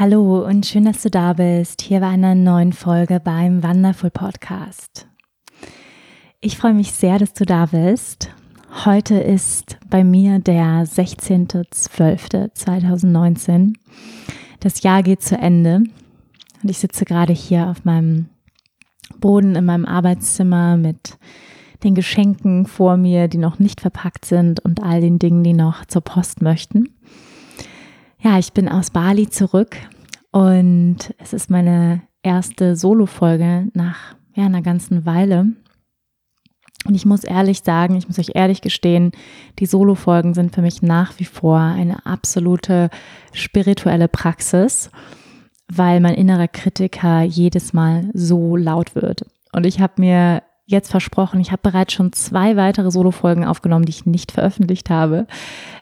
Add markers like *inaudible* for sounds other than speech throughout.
Hallo und schön, dass du da bist, hier bei einer neuen Folge beim Wonderful Podcast. Ich freue mich sehr, dass du da bist. Heute ist bei mir der 16.12.2019. Das Jahr geht zu Ende und ich sitze gerade hier auf meinem Boden in meinem Arbeitszimmer mit den Geschenken vor mir, die noch nicht verpackt sind und all den Dingen, die noch zur Post möchten. Ja, ich bin aus Bali zurück und es ist meine erste Solo-Folge nach ja, einer ganzen Weile. Und ich muss ehrlich sagen, ich muss euch ehrlich gestehen, die Solo-Folgen sind für mich nach wie vor eine absolute spirituelle Praxis, weil mein innerer Kritiker jedes Mal so laut wird. Und ich habe mir jetzt versprochen, ich habe bereits schon zwei weitere Solo-Folgen aufgenommen, die ich nicht veröffentlicht habe,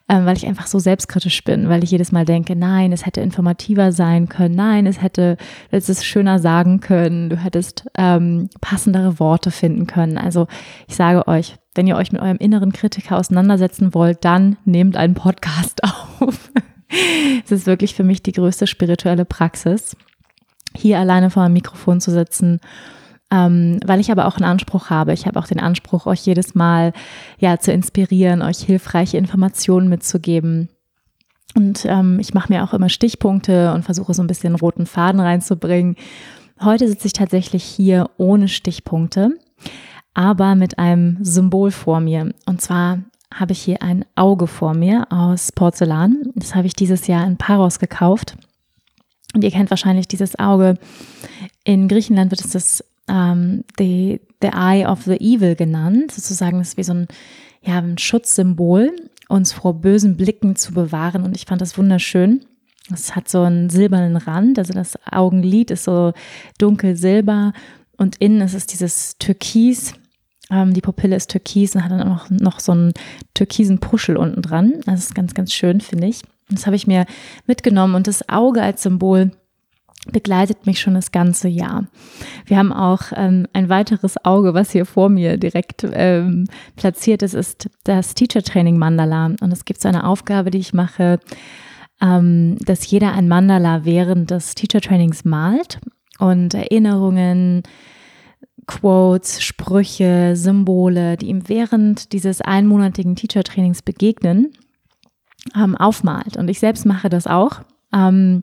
ähm, weil ich einfach so selbstkritisch bin, weil ich jedes Mal denke, nein, es hätte informativer sein können, nein, es hätte, es ist schöner sagen können, du hättest ähm, passendere Worte finden können. Also ich sage euch, wenn ihr euch mit eurem inneren Kritiker auseinandersetzen wollt, dann nehmt einen Podcast *laughs* auf. es ist wirklich für mich die größte spirituelle Praxis, hier alleine vor einem Mikrofon zu sitzen ähm, weil ich aber auch einen Anspruch habe. Ich habe auch den Anspruch, euch jedes Mal ja zu inspirieren, euch hilfreiche Informationen mitzugeben. Und ähm, ich mache mir auch immer Stichpunkte und versuche so ein bisschen roten Faden reinzubringen. Heute sitze ich tatsächlich hier ohne Stichpunkte, aber mit einem Symbol vor mir. Und zwar habe ich hier ein Auge vor mir aus Porzellan. Das habe ich dieses Jahr in Paros gekauft. Und ihr kennt wahrscheinlich dieses Auge. In Griechenland wird es das ähm, the, the Eye of the Evil genannt. Sozusagen ist wie so ein, ja, ein Schutzsymbol, uns vor bösen Blicken zu bewahren. Und ich fand das wunderschön. Es hat so einen silbernen Rand, also das Augenlid ist so dunkel silber und innen ist es dieses Türkis. Ähm, die Pupille ist türkis und hat dann auch noch, noch so einen türkisen Puschel unten dran. Das ist ganz, ganz schön, finde ich. Das habe ich mir mitgenommen und das Auge als Symbol begleitet mich schon das ganze Jahr. Wir haben auch ähm, ein weiteres Auge, was hier vor mir direkt ähm, platziert ist, ist das Teacher Training Mandala. Und es gibt so eine Aufgabe, die ich mache, ähm, dass jeder ein Mandala während des Teacher Trainings malt und Erinnerungen, Quotes, Sprüche, Symbole, die ihm während dieses einmonatigen Teacher Trainings begegnen, ähm, aufmalt. Und ich selbst mache das auch. Ähm,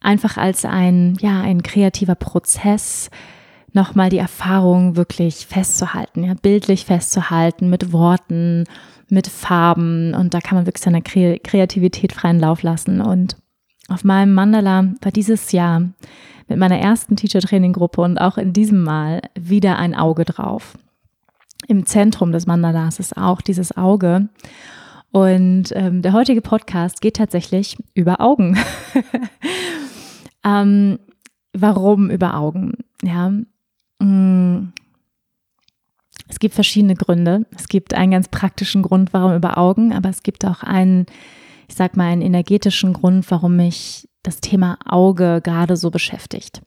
einfach als ein, ja, ein kreativer Prozess, nochmal die Erfahrung wirklich festzuhalten, ja, bildlich festzuhalten, mit Worten, mit Farben und da kann man wirklich seine Kreativität freien Lauf lassen. Und auf meinem Mandala war dieses Jahr mit meiner ersten Teacher-Training-Gruppe und auch in diesem Mal wieder ein Auge drauf. Im Zentrum des Mandalas ist auch dieses Auge. Und ähm, der heutige Podcast geht tatsächlich über Augen. *laughs* Ähm, warum über Augen? Ja, mm. es gibt verschiedene Gründe. Es gibt einen ganz praktischen Grund, warum über Augen, aber es gibt auch einen, ich sag mal, einen energetischen Grund, warum mich das Thema Auge gerade so beschäftigt.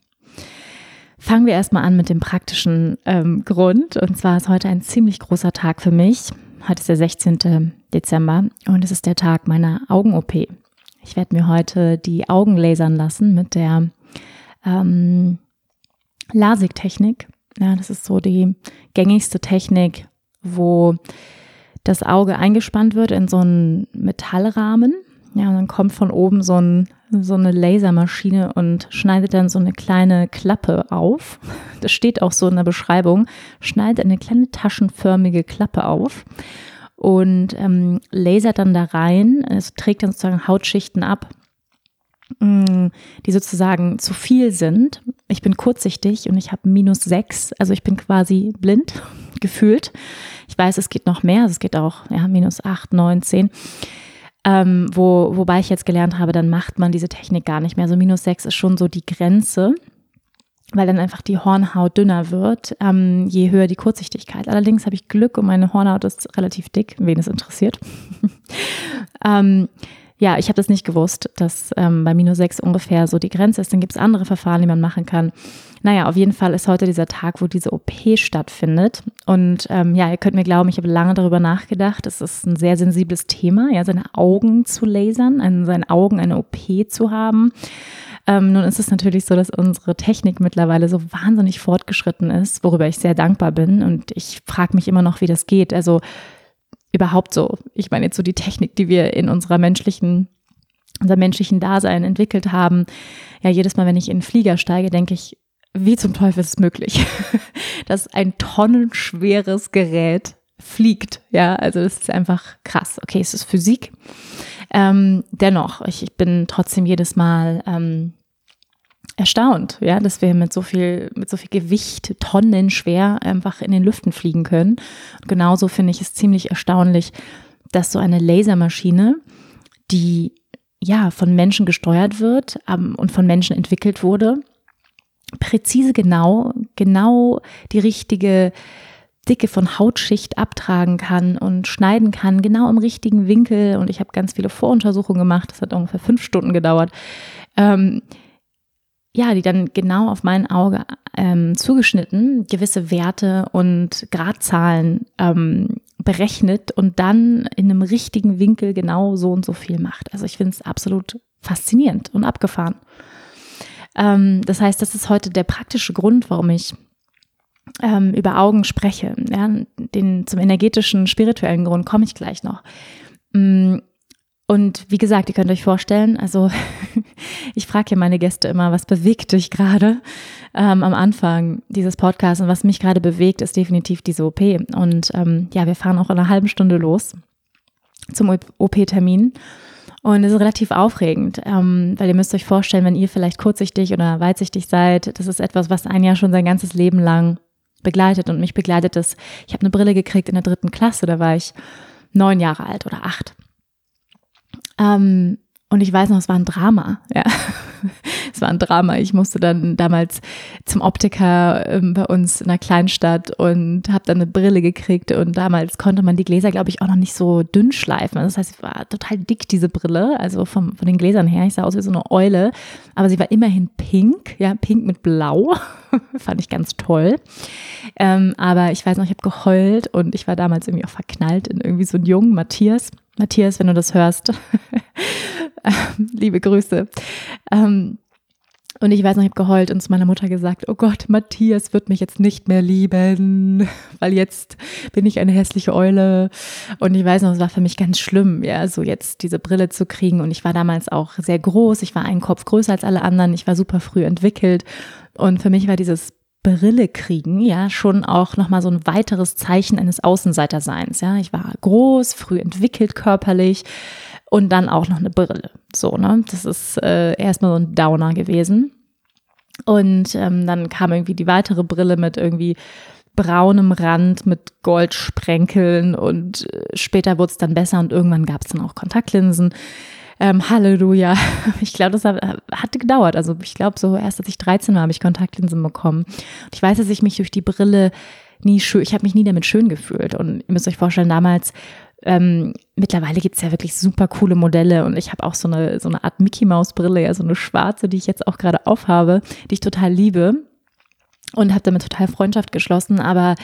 Fangen wir erstmal an mit dem praktischen ähm, Grund. Und zwar ist heute ein ziemlich großer Tag für mich. Heute ist der 16. Dezember und es ist der Tag meiner Augen-OP. Ich werde mir heute die Augen lasern lassen mit der ähm, LASIK-Technik. Ja, das ist so die gängigste Technik, wo das Auge eingespannt wird in so einen Metallrahmen. Ja, und dann kommt von oben so, ein, so eine Lasermaschine und schneidet dann so eine kleine Klappe auf. Das steht auch so in der Beschreibung. Schneidet eine kleine taschenförmige Klappe auf und ähm, lasert dann da rein. Es trägt dann sozusagen Hautschichten ab mm, die sozusagen zu viel sind. Ich bin kurzsichtig und ich habe minus sechs, also ich bin quasi blind *laughs* gefühlt. Ich weiß, es geht noch mehr, also es geht auch ja, minus acht, neun, zehn. Ähm, wo, wobei ich jetzt gelernt habe, dann macht man diese Technik gar nicht mehr. So minus sechs ist schon so die Grenze weil dann einfach die Hornhaut dünner wird, ähm, je höher die Kurzsichtigkeit. Allerdings habe ich Glück und meine Hornhaut ist relativ dick, wen es interessiert. *laughs* ähm, ja, ich habe das nicht gewusst, dass ähm, bei minus 6 ungefähr so die Grenze ist. Dann gibt es andere Verfahren, die man machen kann. Naja, auf jeden Fall ist heute dieser Tag, wo diese OP stattfindet. Und ähm, ja, ihr könnt mir glauben, ich habe lange darüber nachgedacht. Es ist ein sehr sensibles Thema, ja, seine Augen zu lasern, an seinen Augen eine OP zu haben. Ähm, nun ist es natürlich so, dass unsere Technik mittlerweile so wahnsinnig fortgeschritten ist, worüber ich sehr dankbar bin. Und ich frage mich immer noch, wie das geht. Also überhaupt so. Ich meine jetzt so die Technik, die wir in unserer menschlichen unser menschlichen Dasein entwickelt haben. Ja, jedes Mal, wenn ich in den Flieger steige, denke ich, wie zum Teufel ist es möglich, *laughs* dass ein tonnenschweres Gerät fliegt. Ja, also das ist einfach krass. Okay, es ist Physik. Ähm, dennoch, ich, ich, bin trotzdem jedes Mal ähm, erstaunt, ja, dass wir mit so viel, mit so viel Gewicht, Tonnen schwer einfach in den Lüften fliegen können. Und genauso finde ich es ziemlich erstaunlich, dass so eine Lasermaschine, die ja von Menschen gesteuert wird ähm, und von Menschen entwickelt wurde, präzise genau, genau die richtige Dicke von Hautschicht abtragen kann und schneiden kann, genau im richtigen Winkel. Und ich habe ganz viele Voruntersuchungen gemacht. Das hat ungefähr fünf Stunden gedauert. Ähm, ja, die dann genau auf mein Auge ähm, zugeschnitten, gewisse Werte und Gradzahlen ähm, berechnet und dann in einem richtigen Winkel genau so und so viel macht. Also ich finde es absolut faszinierend und abgefahren. Ähm, das heißt, das ist heute der praktische Grund, warum ich ähm, über Augen spreche. Ja, den, zum energetischen, spirituellen Grund komme ich gleich noch. Mm, und wie gesagt, ihr könnt euch vorstellen, also *laughs* ich frage hier meine Gäste immer, was bewegt dich gerade ähm, am Anfang dieses Podcasts und was mich gerade bewegt, ist definitiv diese OP. Und ähm, ja, wir fahren auch in einer halben Stunde los zum OP-Termin. Und es ist relativ aufregend, ähm, weil ihr müsst euch vorstellen, wenn ihr vielleicht kurzsichtig oder weitsichtig seid, das ist etwas, was ein Jahr schon sein ganzes Leben lang begleitet und mich begleitet es. Ich habe eine Brille gekriegt in der dritten Klasse, da war ich neun Jahre alt oder acht. Ähm, und ich weiß noch, es war ein Drama, ja. Es war ein Drama. Ich musste dann damals zum Optiker ähm, bei uns in einer Kleinstadt und habe dann eine Brille gekriegt. Und damals konnte man die Gläser, glaube ich, auch noch nicht so dünn schleifen. Das heißt, sie war total dick, diese Brille, also vom, von den Gläsern her. Ich sah aus wie so eine Eule, aber sie war immerhin pink, ja, pink mit blau. *laughs* Fand ich ganz toll. Ähm, aber ich weiß noch, ich habe geheult und ich war damals irgendwie auch verknallt in irgendwie so einen jungen Matthias. Matthias, wenn du das hörst, *laughs* liebe Grüße. Ähm, und ich weiß noch, ich habe geheult und zu meiner Mutter gesagt, oh Gott, Matthias wird mich jetzt nicht mehr lieben, *laughs* weil jetzt bin ich eine hässliche Eule. Und ich weiß noch, es war für mich ganz schlimm, ja, so jetzt diese Brille zu kriegen. Und ich war damals auch sehr groß. Ich war einen Kopf größer als alle anderen. Ich war super früh entwickelt. Und für mich war dieses Brille kriegen, ja, schon auch nochmal so ein weiteres Zeichen eines Außenseiterseins, ja. Ich war groß, früh entwickelt körperlich und dann auch noch eine Brille. So, ne? Das ist äh, erstmal so ein Downer gewesen. Und ähm, dann kam irgendwie die weitere Brille mit irgendwie braunem Rand mit Goldsprenkeln und äh, später wurde es dann besser und irgendwann gab es dann auch Kontaktlinsen. Ähm, Halleluja. *laughs* Ich glaube, das hatte gedauert. Also ich glaube, so erst als ich 13 war, habe ich Kontaktlinsen bekommen. Und ich weiß, dass ich mich durch die Brille nie schön, ich habe mich nie damit schön gefühlt. Und ihr müsst euch vorstellen, damals ähm, mittlerweile gibt es ja wirklich super coole Modelle und ich habe auch so eine, so eine Art Mickey Maus Brille, ja, so eine schwarze, die ich jetzt auch gerade aufhabe, die ich total liebe und habe damit total Freundschaft geschlossen. Aber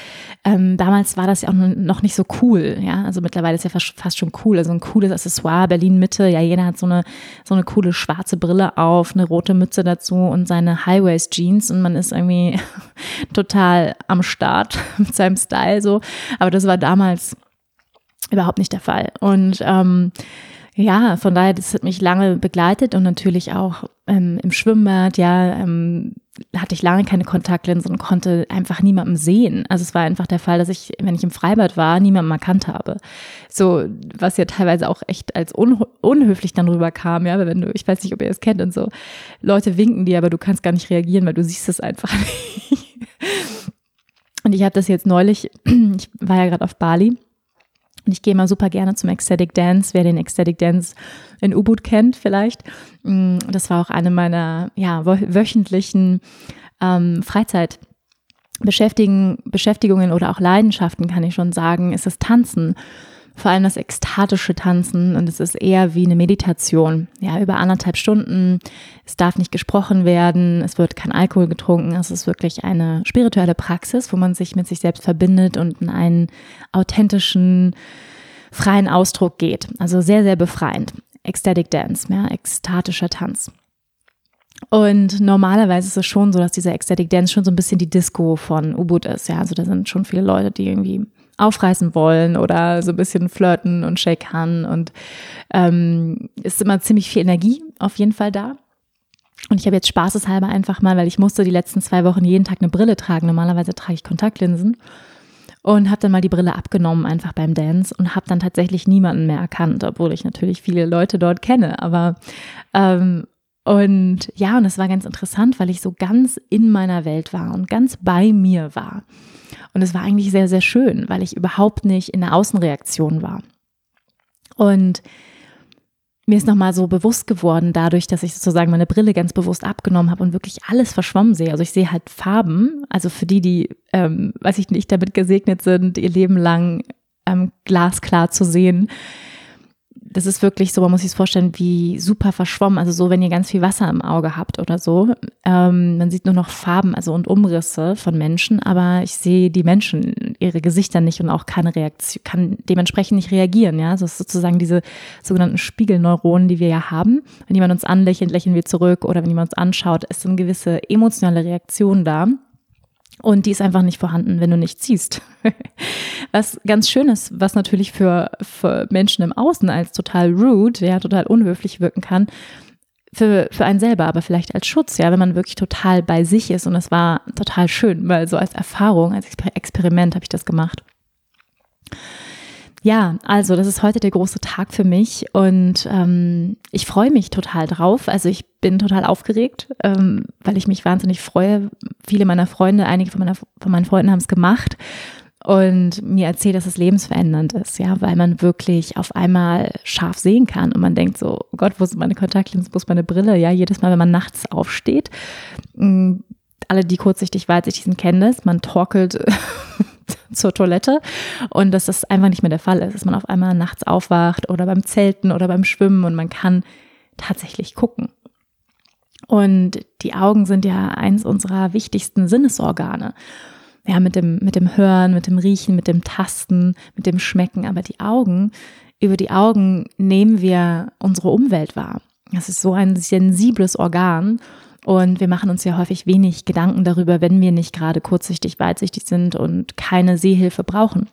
ähm, damals war das ja auch noch nicht so cool. Ja, also mittlerweile ist ja fast, fast schon cool. Also ein cooles Accessoire, Berlin Mitte. Ja, jeder hat so eine so eine coole schwarze Brille auf, eine rote Mütze dazu und seine Highways Jeans und man ist irgendwie *laughs* total am Start *laughs* mit seinem Style so. Aber das war damals überhaupt nicht der Fall. Und ähm, ja, von daher, das hat mich lange begleitet und natürlich auch ähm, im Schwimmbad, ja, ähm, hatte ich lange keine Kontaktlinsen und konnte einfach niemandem sehen. Also es war einfach der Fall, dass ich, wenn ich im Freibad war, niemanden erkannt habe. So, was ja teilweise auch echt als un unhöflich dann rüberkam, ja, wenn du, ich weiß nicht, ob ihr es kennt und so, Leute winken dir, aber du kannst gar nicht reagieren, weil du siehst es einfach *laughs* nicht. Und ich habe das jetzt neulich, *clears throat* ich war ja gerade auf Bali und ich gehe mal super gerne zum Ecstatic Dance, wer den Ecstatic Dance in U-Boot kennt vielleicht. Mm, das war auch eine meiner ja, wöchentlichen ähm, Freizeitbeschäftigungen oder auch Leidenschaften, kann ich schon sagen, ist das Tanzen vor allem das ekstatische Tanzen und es ist eher wie eine Meditation. Ja, über anderthalb Stunden. Es darf nicht gesprochen werden, es wird kein Alkohol getrunken. Es ist wirklich eine spirituelle Praxis, wo man sich mit sich selbst verbindet und in einen authentischen, freien Ausdruck geht. Also sehr, sehr befreiend. Ecstatic Dance, ja, ekstatischer Tanz. Und normalerweise ist es schon so, dass dieser Ecstatic Dance schon so ein bisschen die Disco von Ubud ist. Ja, also da sind schon viele Leute, die irgendwie aufreißen wollen oder so ein bisschen flirten und shakern und ähm, ist immer ziemlich viel Energie auf jeden Fall da. Und ich habe jetzt spaßeshalber einfach mal, weil ich musste die letzten zwei Wochen jeden Tag eine Brille tragen. Normalerweise trage ich Kontaktlinsen und habe dann mal die Brille abgenommen einfach beim Dance und habe dann tatsächlich niemanden mehr erkannt, obwohl ich natürlich viele Leute dort kenne. Aber ähm, und ja, und es war ganz interessant, weil ich so ganz in meiner Welt war und ganz bei mir war. Und es war eigentlich sehr, sehr schön, weil ich überhaupt nicht in der Außenreaktion war. Und mir ist nochmal so bewusst geworden, dadurch, dass ich sozusagen meine Brille ganz bewusst abgenommen habe und wirklich alles verschwommen sehe. Also ich sehe halt Farben, also für die, die, ähm, weiß ich nicht, damit gesegnet sind, ihr Leben lang ähm, glasklar zu sehen das ist wirklich so, man muss sich vorstellen, wie super verschwommen. Also so, wenn ihr ganz viel Wasser im Auge habt oder so. Ähm, man sieht nur noch Farben, also und Umrisse von Menschen, aber ich sehe die Menschen, ihre Gesichter nicht und auch keine Reaktion, kann dementsprechend nicht reagieren. Ja, das ist sozusagen diese sogenannten Spiegelneuronen, die wir ja haben. Wenn jemand uns anlächelt, lächeln wir zurück oder wenn jemand uns anschaut, ist so eine gewisse emotionale Reaktion da. Und die ist einfach nicht vorhanden, wenn du nicht ziehst. *laughs* was ganz schön ist, was natürlich für, für Menschen im Außen als total rude, ja, total unhöflich wirken kann, für, für einen selber, aber vielleicht als Schutz, ja, wenn man wirklich total bei sich ist. Und es war total schön, weil so als Erfahrung, als Experiment habe ich das gemacht. Ja, also das ist heute der große Tag für mich und ähm, ich freue mich total drauf. Also ich bin total aufgeregt, ähm, weil ich mich wahnsinnig freue. Viele meiner Freunde, einige von, meiner, von meinen Freunden haben es gemacht und mir erzählt, dass es lebensverändernd ist, ja, weil man wirklich auf einmal scharf sehen kann und man denkt so, oh Gott, wo sind meine Kontaktlinsen, wo ist meine Brille? Ja, jedes Mal, wenn man nachts aufsteht, mm, alle, die kurzsichtig, weitsichtig sind, kennen das, man torkelt *laughs* zur Toilette und dass das einfach nicht mehr der Fall ist, dass man auf einmal nachts aufwacht oder beim Zelten oder beim Schwimmen und man kann tatsächlich gucken. Und die Augen sind ja eins unserer wichtigsten Sinnesorgane. Ja, mit dem, mit dem Hören, mit dem Riechen, mit dem Tasten, mit dem Schmecken. Aber die Augen, über die Augen nehmen wir unsere Umwelt wahr. Das ist so ein sensibles Organ und wir machen uns ja häufig wenig Gedanken darüber, wenn wir nicht gerade kurzsichtig, weitsichtig sind und keine Sehhilfe brauchen.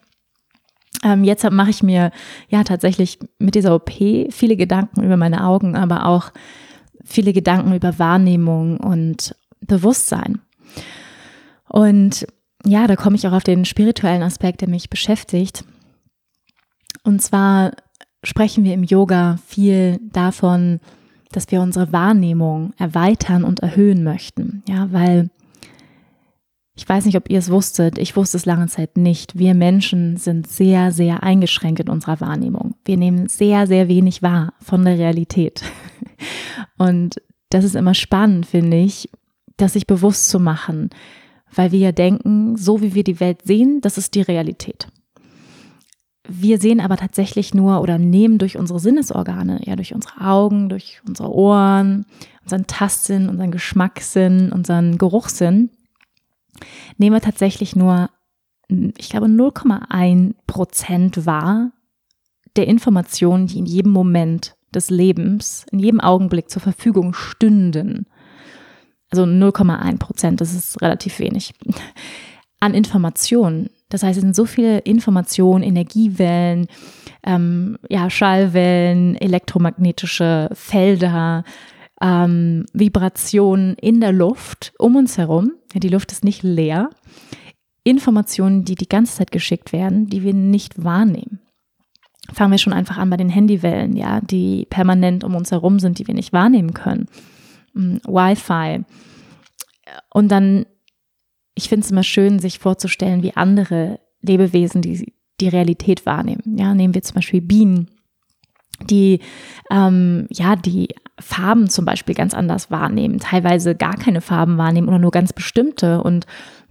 Ähm, jetzt mache ich mir ja tatsächlich mit dieser OP viele Gedanken über meine Augen, aber auch viele Gedanken über Wahrnehmung und Bewusstsein. Und ja, da komme ich auch auf den spirituellen Aspekt, der mich beschäftigt. Und zwar sprechen wir im Yoga viel davon, dass wir unsere Wahrnehmung erweitern und erhöhen möchten. Ja, weil ich weiß nicht, ob ihr es wusstet, ich wusste es lange Zeit nicht. Wir Menschen sind sehr, sehr eingeschränkt in unserer Wahrnehmung. Wir nehmen sehr, sehr wenig wahr von der Realität. *laughs* Und das ist immer spannend, finde ich, das sich bewusst zu machen, weil wir ja denken, so wie wir die Welt sehen, das ist die Realität. Wir sehen aber tatsächlich nur oder nehmen durch unsere Sinnesorgane, ja, durch unsere Augen, durch unsere Ohren, unseren Tastsinn, unseren Geschmackssinn, unseren Geruchssinn, nehmen wir tatsächlich nur, ich glaube, 0,1 Prozent wahr der Informationen, die in jedem Moment des Lebens, in jedem Augenblick zur Verfügung stünden. Also 0,1 Prozent, das ist relativ wenig. An Informationen das heißt, es sind so viele Informationen, Energiewellen, ähm, ja, Schallwellen, elektromagnetische Felder, ähm, Vibrationen in der Luft um uns herum. Die Luft ist nicht leer. Informationen, die die ganze Zeit geschickt werden, die wir nicht wahrnehmen. Fangen wir schon einfach an bei den Handywellen, ja, die permanent um uns herum sind, die wir nicht wahrnehmen können. Mm, Wi-Fi. Und dann, ich finde es immer schön, sich vorzustellen, wie andere Lebewesen die, die Realität wahrnehmen. Ja, nehmen wir zum Beispiel Bienen, die ähm, ja die Farben zum Beispiel ganz anders wahrnehmen, teilweise gar keine Farben wahrnehmen oder nur ganz bestimmte und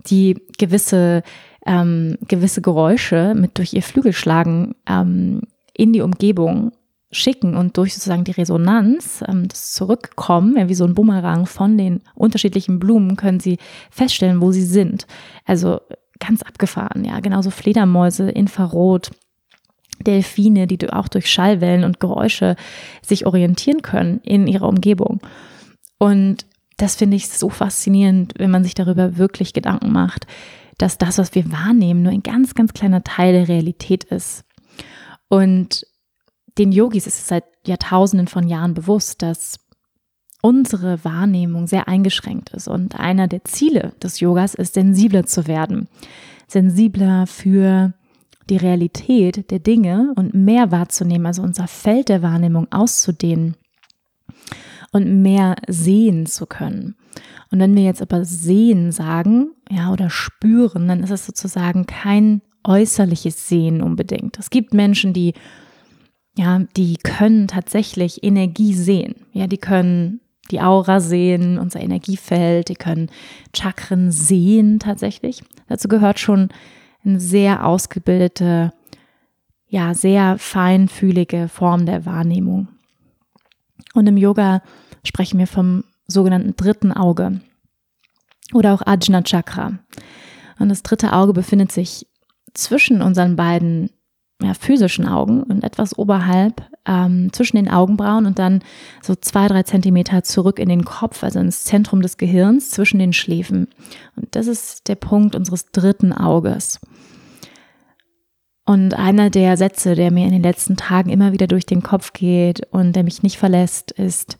die gewisse ähm, gewisse Geräusche mit durch ihr Flügelschlagen ähm, in die Umgebung schicken und durch sozusagen die Resonanz, ähm, das Zurückkommen, wie so ein Bumerang von den unterschiedlichen Blumen, können sie feststellen, wo sie sind. Also ganz abgefahren, ja, genauso Fledermäuse, Infrarot, Delfine, die auch durch Schallwellen und Geräusche sich orientieren können in ihrer Umgebung. Und das finde ich so faszinierend, wenn man sich darüber wirklich Gedanken macht, dass das, was wir wahrnehmen, nur ein ganz, ganz kleiner Teil der Realität ist. Und den Yogis ist es seit Jahrtausenden von Jahren bewusst, dass unsere Wahrnehmung sehr eingeschränkt ist. Und einer der Ziele des Yogas ist, sensibler zu werden. Sensibler für die Realität der Dinge und mehr wahrzunehmen, also unser Feld der Wahrnehmung auszudehnen und mehr sehen zu können. Und wenn wir jetzt aber sehen sagen, ja, oder spüren, dann ist es sozusagen kein äußerliches Sehen unbedingt. Es gibt Menschen, die, ja, die können tatsächlich Energie sehen. Ja, die können die Aura sehen, unser Energiefeld, die können Chakren sehen tatsächlich. Dazu gehört schon eine sehr ausgebildete, ja, sehr feinfühlige Form der Wahrnehmung. Und im Yoga sprechen wir vom sogenannten dritten Auge oder auch Ajna Chakra. Und das dritte Auge befindet sich zwischen unseren beiden ja, physischen Augen und etwas oberhalb ähm, zwischen den Augenbrauen und dann so zwei, drei Zentimeter zurück in den Kopf, also ins Zentrum des Gehirns zwischen den Schläfen. Und das ist der Punkt unseres dritten Auges. Und einer der Sätze, der mir in den letzten Tagen immer wieder durch den Kopf geht und der mich nicht verlässt, ist,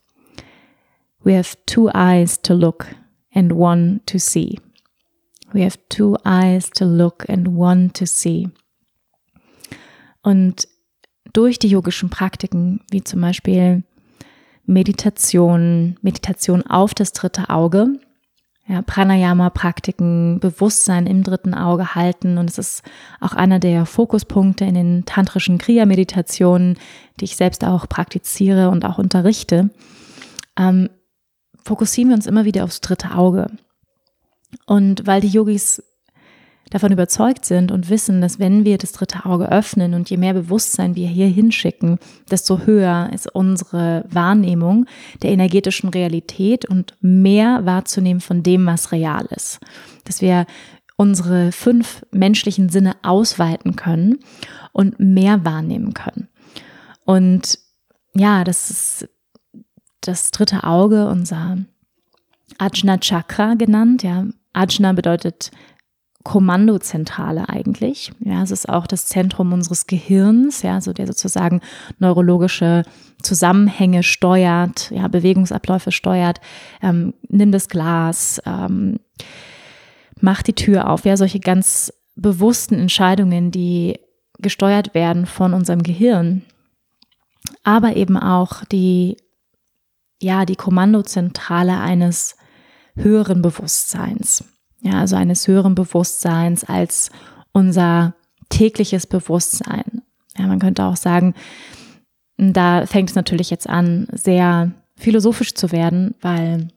We have two eyes to look and one to see. We have two eyes to look and one to see. Und durch die yogischen Praktiken, wie zum Beispiel Meditation, Meditation auf das dritte Auge, ja, Pranayama-Praktiken, Bewusstsein im dritten Auge halten. Und es ist auch einer der Fokuspunkte in den tantrischen Kriya-Meditationen, die ich selbst auch praktiziere und auch unterrichte. Ähm, fokussieren wir uns immer wieder aufs dritte Auge. Und weil die Yogis davon überzeugt sind und wissen, dass wenn wir das dritte Auge öffnen und je mehr Bewusstsein wir hier hinschicken, desto höher ist unsere Wahrnehmung der energetischen Realität und mehr wahrzunehmen von dem, was real ist. Dass wir unsere fünf menschlichen Sinne ausweiten können und mehr wahrnehmen können. Und ja, das ist das dritte Auge, unser Ajna Chakra genannt. Ja, Ajna bedeutet Kommandozentrale eigentlich. Ja, es ist auch das Zentrum unseres Gehirns, ja, so der sozusagen neurologische Zusammenhänge steuert, ja, Bewegungsabläufe steuert. Ähm, nimm das Glas, ähm, mach die Tür auf, ja, solche ganz bewussten Entscheidungen, die gesteuert werden von unserem Gehirn, aber eben auch die ja, die Kommandozentrale eines höheren Bewusstseins. Ja, also eines höheren Bewusstseins als unser tägliches Bewusstsein. Ja, man könnte auch sagen, da fängt es natürlich jetzt an, sehr philosophisch zu werden, weil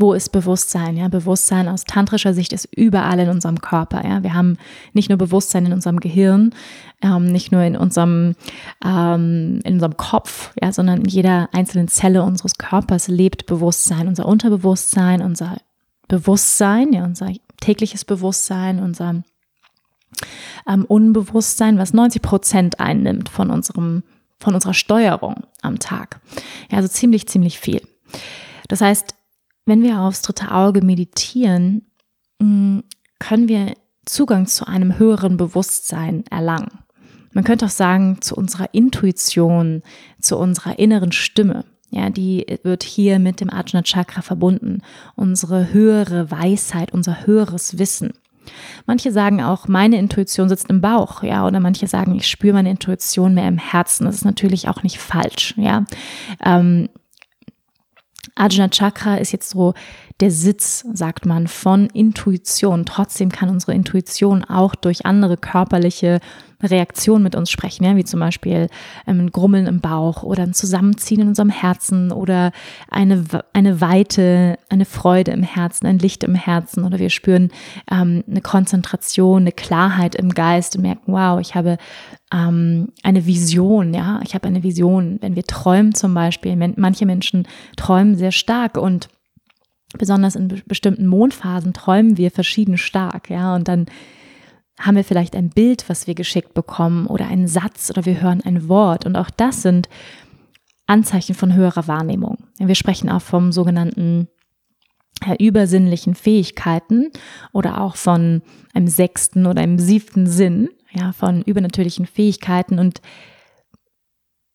wo ist Bewusstsein? Ja, Bewusstsein aus tantrischer Sicht ist überall in unserem Körper. Ja, wir haben nicht nur Bewusstsein in unserem Gehirn, ähm, nicht nur in unserem ähm, in unserem Kopf, ja, sondern in jeder einzelnen Zelle unseres Körpers lebt Bewusstsein. Unser Unterbewusstsein, unser Bewusstsein, ja, unser tägliches Bewusstsein, unser ähm, Unbewusstsein, was 90 Prozent einnimmt von unserem von unserer Steuerung am Tag. Ja, also ziemlich, ziemlich viel. Das heißt, wenn wir aufs dritte Auge meditieren, mm, können wir Zugang zu einem höheren Bewusstsein erlangen. Man könnte auch sagen, zu unserer Intuition, zu unserer inneren Stimme. Ja, die wird hier mit dem Ajna Chakra verbunden. Unsere höhere Weisheit, unser höheres Wissen. Manche sagen auch, meine Intuition sitzt im Bauch, ja, oder manche sagen, ich spüre meine Intuition mehr im Herzen. Das ist natürlich auch nicht falsch, ja. Ähm, Ajna Chakra ist jetzt so der Sitz, sagt man, von Intuition. Trotzdem kann unsere Intuition auch durch andere körperliche Reaktionen mit uns sprechen, ja, wie zum Beispiel ähm, ein Grummeln im Bauch oder ein Zusammenziehen in unserem Herzen oder eine, eine Weite, eine Freude im Herzen, ein Licht im Herzen oder wir spüren ähm, eine Konzentration, eine Klarheit im Geist und merken, wow, ich habe ähm, eine Vision, ja, ich habe eine Vision. Wenn wir träumen zum Beispiel, manche Menschen träumen sehr stark und besonders in bestimmten Mondphasen träumen wir verschieden stark, ja, und dann haben wir vielleicht ein Bild, was wir geschickt bekommen oder einen Satz oder wir hören ein Wort und auch das sind Anzeichen von höherer Wahrnehmung. Wir sprechen auch vom sogenannten äh, übersinnlichen Fähigkeiten oder auch von einem sechsten oder einem siebten Sinn, ja, von übernatürlichen Fähigkeiten und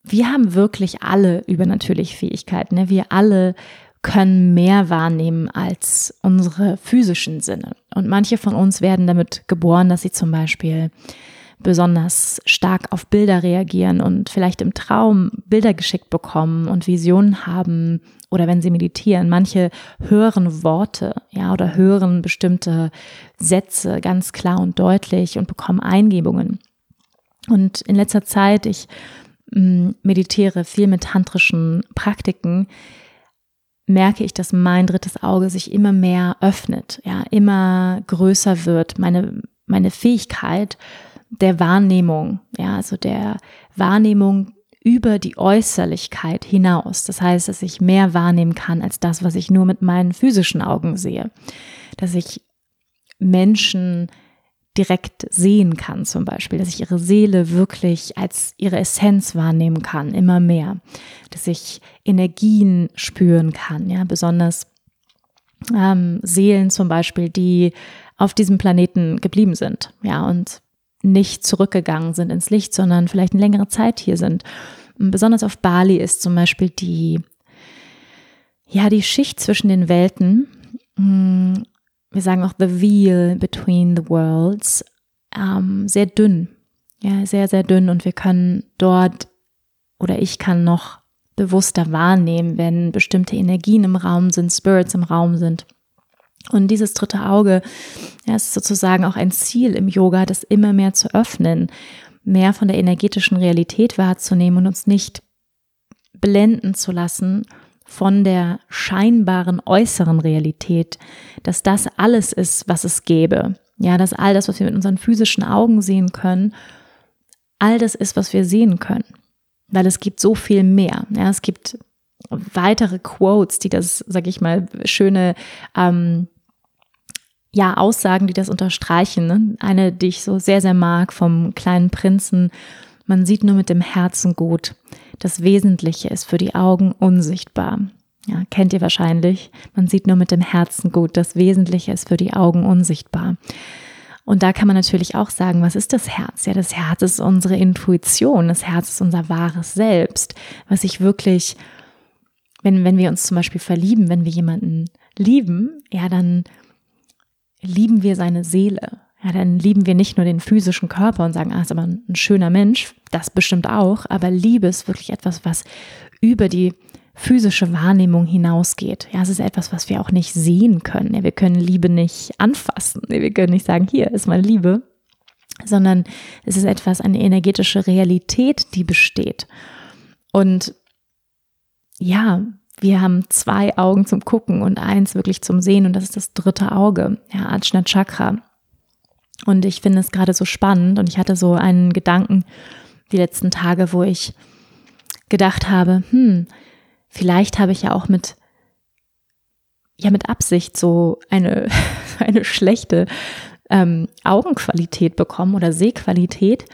wir haben wirklich alle übernatürliche Fähigkeiten. Ne? Wir alle können mehr wahrnehmen als unsere physischen Sinne. Und manche von uns werden damit geboren, dass sie zum Beispiel besonders stark auf Bilder reagieren und vielleicht im Traum Bilder geschickt bekommen und Visionen haben oder wenn sie meditieren. Manche hören Worte, ja, oder hören bestimmte Sätze ganz klar und deutlich und bekommen Eingebungen. Und in letzter Zeit, ich mm, meditiere viel mit tantrischen Praktiken, merke ich, dass mein drittes Auge sich immer mehr öffnet, ja, immer größer wird, meine, meine Fähigkeit der Wahrnehmung, ja, also der Wahrnehmung über die Äußerlichkeit hinaus. Das heißt, dass ich mehr wahrnehmen kann als das, was ich nur mit meinen physischen Augen sehe. Dass ich Menschen direkt sehen kann, zum Beispiel, dass ich ihre Seele wirklich als ihre Essenz wahrnehmen kann, immer mehr, dass ich Energien spüren kann, ja, besonders ähm, Seelen zum Beispiel, die auf diesem Planeten geblieben sind, ja, und nicht zurückgegangen sind ins Licht, sondern vielleicht eine längere Zeit hier sind. Besonders auf Bali ist zum Beispiel die, ja, die Schicht zwischen den Welten hm, wir sagen auch the veil between the worlds, ähm, sehr dünn. Ja, sehr, sehr dünn und wir können dort oder ich kann noch bewusster wahrnehmen, wenn bestimmte Energien im Raum sind, Spirits im Raum sind. Und dieses dritte Auge ja, ist sozusagen auch ein Ziel im Yoga, das immer mehr zu öffnen, mehr von der energetischen Realität wahrzunehmen und uns nicht blenden zu lassen von der scheinbaren äußeren Realität, dass das alles ist, was es gäbe. Ja, dass all das, was wir mit unseren physischen Augen sehen können, all das ist, was wir sehen können. Weil es gibt so viel mehr. Ja, es gibt weitere Quotes, die das, sag ich mal, schöne ähm, ja, Aussagen, die das unterstreichen. Ne? Eine, die ich so sehr, sehr mag vom kleinen Prinzen. Man sieht nur mit dem Herzen gut. Das Wesentliche ist für die Augen unsichtbar. Ja, kennt ihr wahrscheinlich. Man sieht nur mit dem Herzen gut. Das Wesentliche ist für die Augen unsichtbar. Und da kann man natürlich auch sagen, was ist das Herz? Ja, das Herz ist unsere Intuition. Das Herz ist unser wahres Selbst, was ich wirklich, wenn, wenn wir uns zum Beispiel verlieben, wenn wir jemanden lieben, ja, dann lieben wir seine Seele ja, dann lieben wir nicht nur den physischen Körper und sagen, ah, ist aber ein schöner Mensch, das bestimmt auch, aber Liebe ist wirklich etwas, was über die physische Wahrnehmung hinausgeht. Ja, es ist etwas, was wir auch nicht sehen können. Ja, wir können Liebe nicht anfassen. Wir können nicht sagen, hier ist meine Liebe, sondern es ist etwas, eine energetische Realität, die besteht. Und ja, wir haben zwei Augen zum Gucken und eins wirklich zum Sehen und das ist das dritte Auge, ja, Ajna Chakra. Und ich finde es gerade so spannend und ich hatte so einen Gedanken die letzten Tage, wo ich gedacht habe, hm, vielleicht habe ich ja auch mit, ja, mit Absicht so eine, *laughs* eine schlechte ähm, Augenqualität bekommen oder Sehqualität,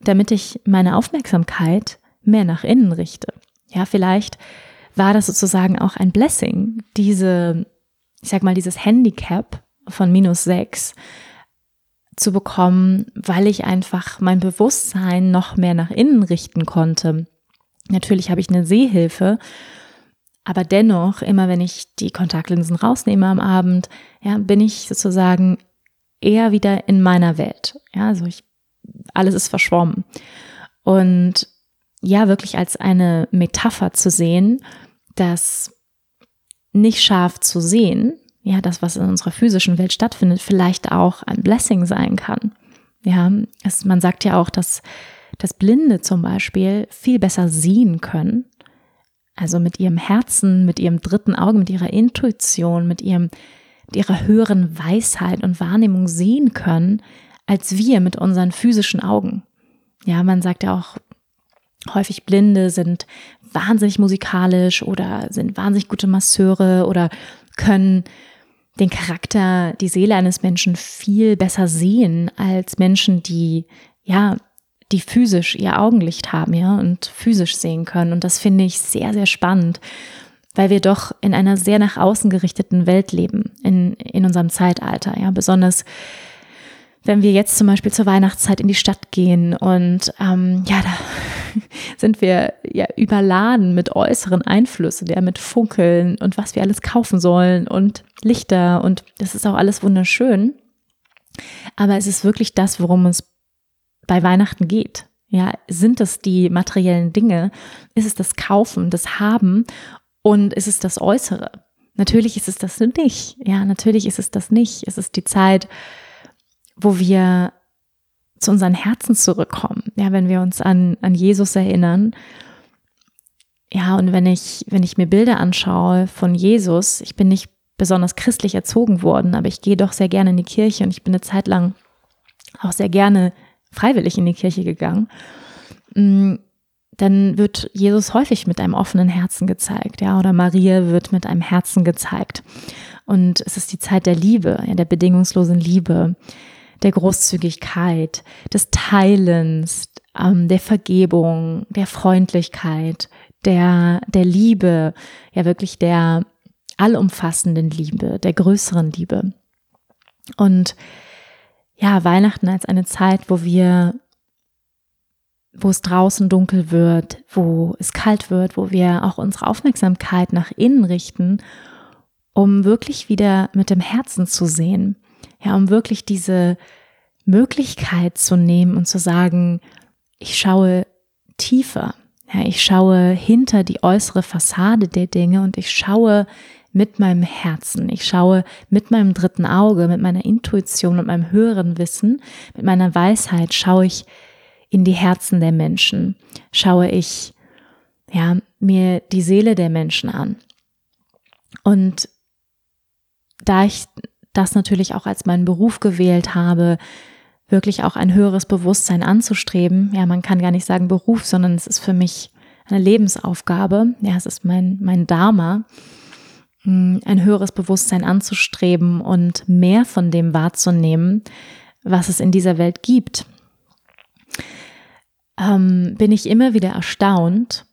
damit ich meine Aufmerksamkeit mehr nach innen richte. Ja, vielleicht war das sozusagen auch ein Blessing, diese, ich sag mal, dieses Handicap von minus sechs, zu bekommen, weil ich einfach mein Bewusstsein noch mehr nach innen richten konnte. Natürlich habe ich eine Sehhilfe, aber dennoch, immer wenn ich die Kontaktlinsen rausnehme am Abend, ja, bin ich sozusagen eher wieder in meiner Welt. Ja, also ich, alles ist verschwommen. Und ja, wirklich als eine Metapher zu sehen, dass nicht scharf zu sehen, ja, das, was in unserer physischen Welt stattfindet, vielleicht auch ein Blessing sein kann. Ja, es, man sagt ja auch, dass, dass Blinde zum Beispiel viel besser sehen können also mit ihrem Herzen, mit ihrem dritten Auge, mit ihrer Intuition, mit ihrem, mit ihrer höheren Weisheit und Wahrnehmung sehen können, als wir mit unseren physischen Augen. Ja, man sagt ja auch, häufig Blinde sind wahnsinnig musikalisch oder sind wahnsinnig gute Masseure oder können den Charakter, die Seele eines Menschen viel besser sehen als Menschen, die ja die physisch ihr Augenlicht haben, ja, und physisch sehen können. Und das finde ich sehr, sehr spannend, weil wir doch in einer sehr nach außen gerichteten Welt leben, in, in unserem Zeitalter, ja, besonders wenn wir jetzt zum Beispiel zur Weihnachtszeit in die Stadt gehen und ähm, ja, da *laughs* sind wir ja überladen mit äußeren Einflüssen, ja, mit Funkeln und was wir alles kaufen sollen und Lichter und das ist auch alles wunderschön. Aber es ist wirklich das, worum es bei Weihnachten geht. Ja, sind es die materiellen Dinge? Ist es das Kaufen, das Haben? Und ist es das Äußere? Natürlich ist es das nicht. Ja, natürlich ist es das nicht. Es ist die Zeit, wo wir zu unseren Herzen zurückkommen. Ja, wenn wir uns an, an Jesus erinnern. Ja, und wenn ich, wenn ich mir Bilder anschaue von Jesus, ich bin nicht besonders christlich erzogen worden, aber ich gehe doch sehr gerne in die Kirche und ich bin eine Zeit lang auch sehr gerne freiwillig in die Kirche gegangen, mm, dann wird Jesus häufig mit einem offenen Herzen gezeigt, ja, oder Maria wird mit einem Herzen gezeigt. Und es ist die Zeit der Liebe, ja, der bedingungslosen Liebe, der Großzügigkeit, des Teilens, ähm, der Vergebung, der Freundlichkeit, der, der Liebe, ja wirklich der allumfassenden Liebe, der größeren Liebe. Und ja, Weihnachten als eine Zeit, wo wir, wo es draußen dunkel wird, wo es kalt wird, wo wir auch unsere Aufmerksamkeit nach innen richten, um wirklich wieder mit dem Herzen zu sehen. Ja, um wirklich diese Möglichkeit zu nehmen und zu sagen, ich schaue tiefer. Ja, ich schaue hinter die äußere Fassade der Dinge und ich schaue mit meinem Herzen. Ich schaue mit meinem dritten Auge, mit meiner Intuition, mit meinem höheren Wissen, mit meiner Weisheit schaue ich in die Herzen der Menschen. Schaue ich ja, mir die Seele der Menschen an. Und da ich das natürlich auch als meinen Beruf gewählt habe, wirklich auch ein höheres Bewusstsein anzustreben. Ja, man kann gar nicht sagen Beruf, sondern es ist für mich eine Lebensaufgabe. Ja, es ist mein, mein Dharma ein höheres Bewusstsein anzustreben und mehr von dem wahrzunehmen, was es in dieser Welt gibt, ähm, bin ich immer wieder erstaunt,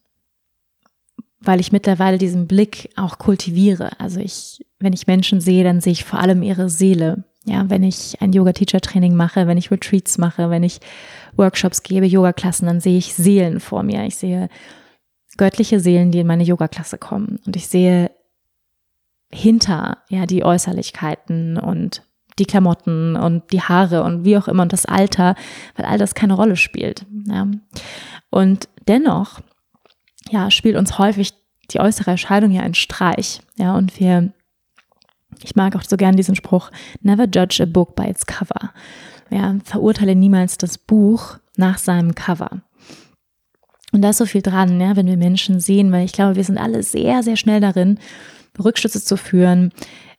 weil ich mittlerweile diesen Blick auch kultiviere. Also ich, wenn ich Menschen sehe, dann sehe ich vor allem ihre Seele. Ja, wenn ich ein Yoga-Teacher-Training mache, wenn ich Retreats mache, wenn ich Workshops gebe, Yoga-Klassen, dann sehe ich Seelen vor mir. Ich sehe göttliche Seelen, die in meine Yoga-Klasse kommen. Und ich sehe hinter ja die Äußerlichkeiten und die Klamotten und die Haare und wie auch immer und das Alter, weil all das keine Rolle spielt. Ja. Und dennoch, ja, spielt uns häufig die äußere Erscheinung ja einen Streich. Ja, und wir, ich mag auch so gern diesen Spruch, never judge a book by its cover. Ja, verurteile niemals das Buch nach seinem Cover. Und da ist so viel dran, ja, wenn wir Menschen sehen, weil ich glaube, wir sind alle sehr, sehr schnell darin, Rückschlüsse zu führen,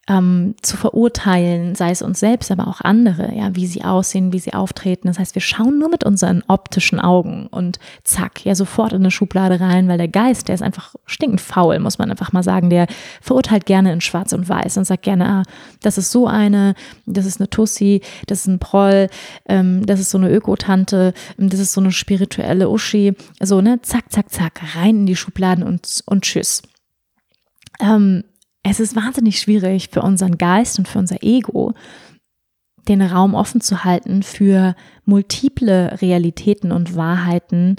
ähm, zu verurteilen, sei es uns selbst, aber auch andere, ja, wie sie aussehen, wie sie auftreten. Das heißt, wir schauen nur mit unseren optischen Augen und zack, ja, sofort in eine Schublade rein, weil der Geist, der ist einfach stinkend faul, muss man einfach mal sagen, der verurteilt gerne in Schwarz und Weiß und sagt gerne, ah, das ist so eine, das ist eine Tussi, das ist ein Proll, ähm, das ist so eine Ökotante, das ist so eine spirituelle Uschi, so, ne, zack, zack, zack, rein in die Schubladen und, und tschüss. Ähm, es ist wahnsinnig schwierig für unseren Geist und für unser Ego, den Raum offen zu halten für multiple Realitäten und Wahrheiten,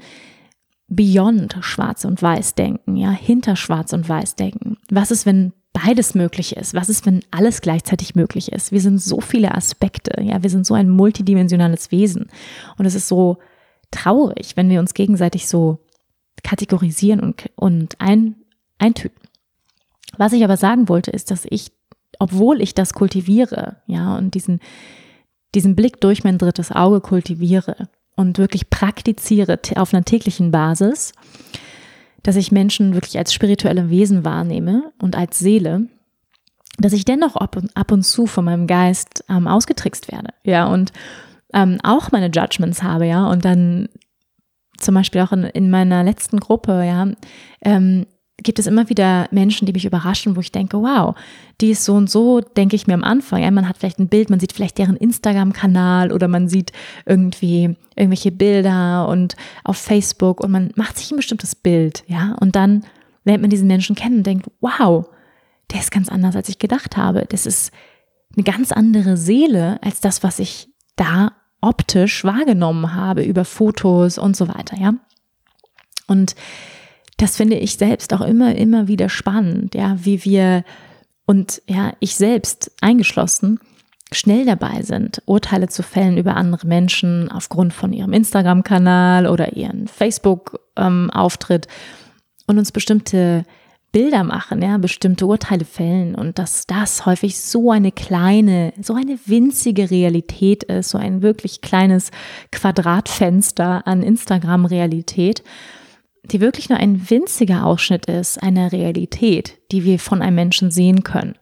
beyond Schwarz und Weiß denken, ja, hinter Schwarz und Weiß denken? Was ist, wenn beides möglich ist? Was ist, wenn alles gleichzeitig möglich ist? Wir sind so viele Aspekte, ja, wir sind so ein multidimensionales Wesen. Und es ist so traurig, wenn wir uns gegenseitig so kategorisieren und, und ein, eintüten. Was ich aber sagen wollte, ist, dass ich, obwohl ich das kultiviere, ja, und diesen, diesen Blick durch mein drittes Auge kultiviere und wirklich praktiziere auf einer täglichen Basis, dass ich Menschen wirklich als spirituelle Wesen wahrnehme und als Seele, dass ich dennoch ab und, ab und zu von meinem Geist ähm, ausgetrickst werde, ja, und ähm, auch meine Judgments habe, ja, und dann zum Beispiel auch in, in meiner letzten Gruppe, ja, ähm, gibt es immer wieder Menschen, die mich überraschen, wo ich denke, wow, die ist so und so, denke ich mir am Anfang. Ja, man hat vielleicht ein Bild, man sieht vielleicht deren Instagram-Kanal oder man sieht irgendwie irgendwelche Bilder und auf Facebook und man macht sich ein bestimmtes Bild, ja, und dann lernt man diesen Menschen kennen und denkt, wow, der ist ganz anders, als ich gedacht habe. Das ist eine ganz andere Seele als das, was ich da optisch wahrgenommen habe über Fotos und so weiter, ja. Und das finde ich selbst auch immer, immer wieder spannend, ja, wie wir und ja, ich selbst eingeschlossen, schnell dabei sind, Urteile zu fällen über andere Menschen aufgrund von ihrem Instagram-Kanal oder ihren Facebook-Auftritt und uns bestimmte Bilder machen, ja, bestimmte Urteile fällen und dass das häufig so eine kleine, so eine winzige Realität ist, so ein wirklich kleines Quadratfenster an Instagram-Realität die wirklich nur ein winziger Ausschnitt ist einer Realität, die wir von einem Menschen sehen können.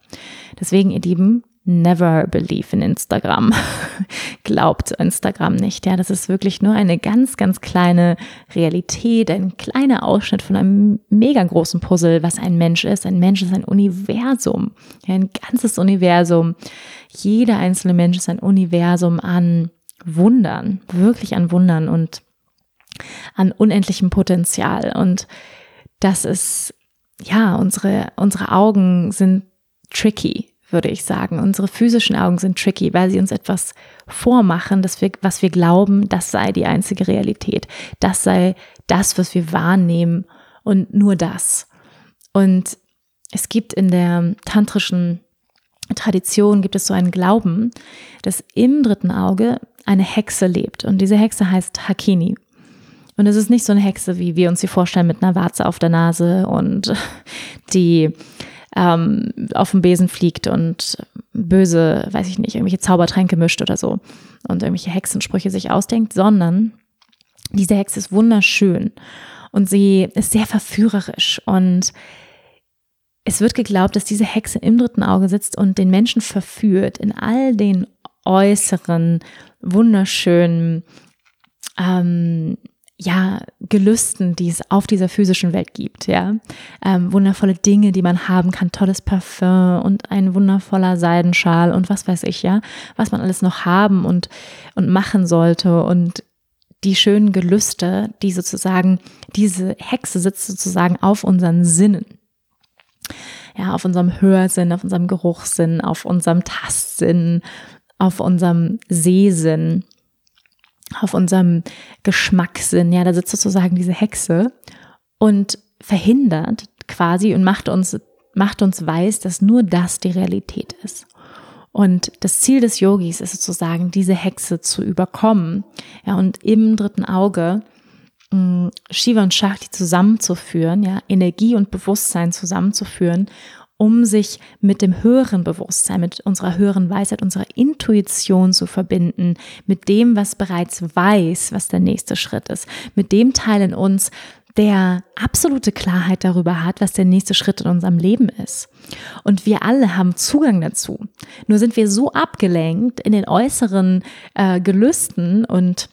Deswegen, ihr Lieben, never believe in Instagram. *laughs* Glaubt Instagram nicht. Ja, das ist wirklich nur eine ganz, ganz kleine Realität, ein kleiner Ausschnitt von einem mega großen Puzzle, was ein Mensch ist. Ein Mensch ist ein Universum. Ein ganzes Universum. Jeder einzelne Mensch ist ein Universum an Wundern, wirklich an Wundern und an unendlichem Potenzial. Und das ist, ja, unsere, unsere Augen sind tricky, würde ich sagen. Unsere physischen Augen sind tricky, weil sie uns etwas vormachen, dass wir, was wir glauben, das sei die einzige Realität. Das sei das, was wir wahrnehmen und nur das. Und es gibt in der tantrischen Tradition gibt es so einen Glauben, dass im dritten Auge eine Hexe lebt. Und diese Hexe heißt Hakini. Und es ist nicht so eine Hexe, wie wir uns sie vorstellen, mit einer Warze auf der Nase und *laughs* die ähm, auf dem Besen fliegt und böse, weiß ich nicht, irgendwelche Zaubertränke mischt oder so und irgendwelche Hexensprüche sich ausdenkt, sondern diese Hexe ist wunderschön und sie ist sehr verführerisch und es wird geglaubt, dass diese Hexe im dritten Auge sitzt und den Menschen verführt in all den äußeren, wunderschönen ähm, ja, Gelüsten, die es auf dieser physischen Welt gibt, ja. Ähm, wundervolle Dinge, die man haben kann, tolles Parfum und ein wundervoller Seidenschal und was weiß ich, ja, was man alles noch haben und, und machen sollte und die schönen Gelüste, die sozusagen, diese Hexe sitzt sozusagen auf unseren Sinnen. Ja, auf unserem Hörsinn, auf unserem Geruchssinn, auf unserem Tastsinn, auf unserem Sehsinn auf unserem Geschmackssinn. Ja, da sitzt sozusagen diese Hexe und verhindert quasi und macht uns, macht uns weiß, dass nur das die Realität ist. Und das Ziel des Yogis ist sozusagen, diese Hexe zu überkommen. Ja, und im dritten Auge mh, mm, Shiva und Shakti zusammenzuführen, ja, Energie und Bewusstsein zusammenzuführen um sich mit dem höheren Bewusstsein, mit unserer höheren Weisheit, unserer Intuition zu verbinden, mit dem, was bereits weiß, was der nächste Schritt ist, mit dem Teil in uns, der absolute Klarheit darüber hat, was der nächste Schritt in unserem Leben ist. Und wir alle haben Zugang dazu. Nur sind wir so abgelenkt in den äußeren äh, Gelüsten und